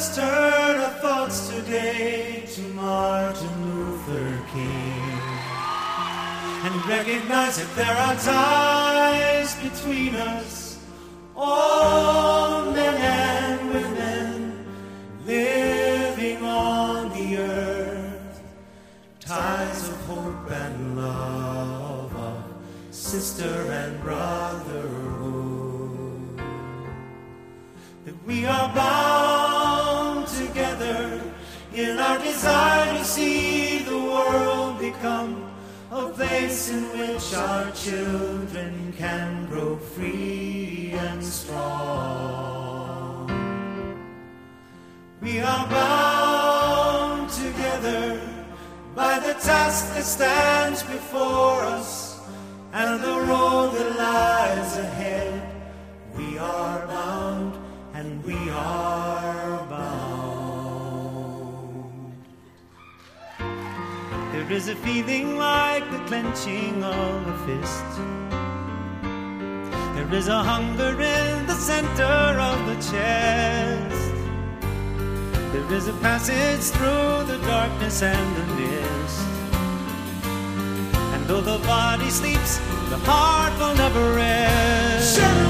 us turn our thoughts today to Martin Luther King and recognize that there are ties between us, all men and women living on the earth, ties of hope and love, of sister and brotherhood. That we are bound desire to see the world become a place in which our children can grow free and strong. We are bound together by the task that stands before us There is a feeling like the clenching of a fist. There is a hunger in the center of the chest. There is a passage through the darkness and the mist. And though the body sleeps, the heart will never rest.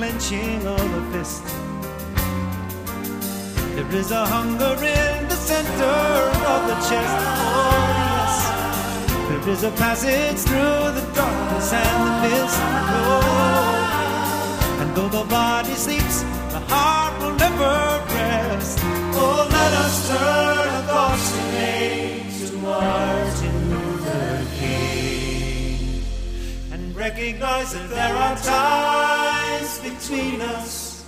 clenching of a fist. There is a hunger in the center of the chest. Oh, yes. There is a passage through the darkness and the mist. Oh, and though the body sleeps, the heart will never rest. Oh, let us turn our thoughts today to Martin Luther King and recognize that there are ties between us,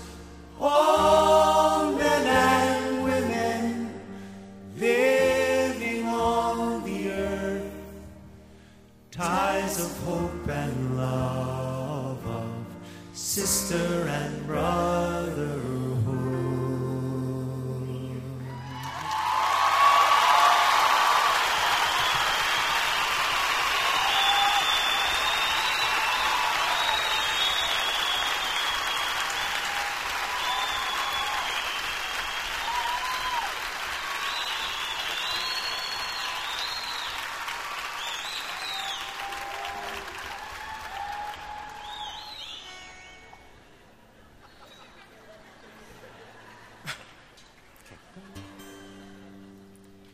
all men and women living on the earth, ties of hope and love, of sister and brotherhood.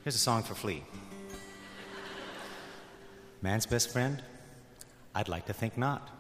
Here's a song for Flea. Man's best friend? I'd like to think not.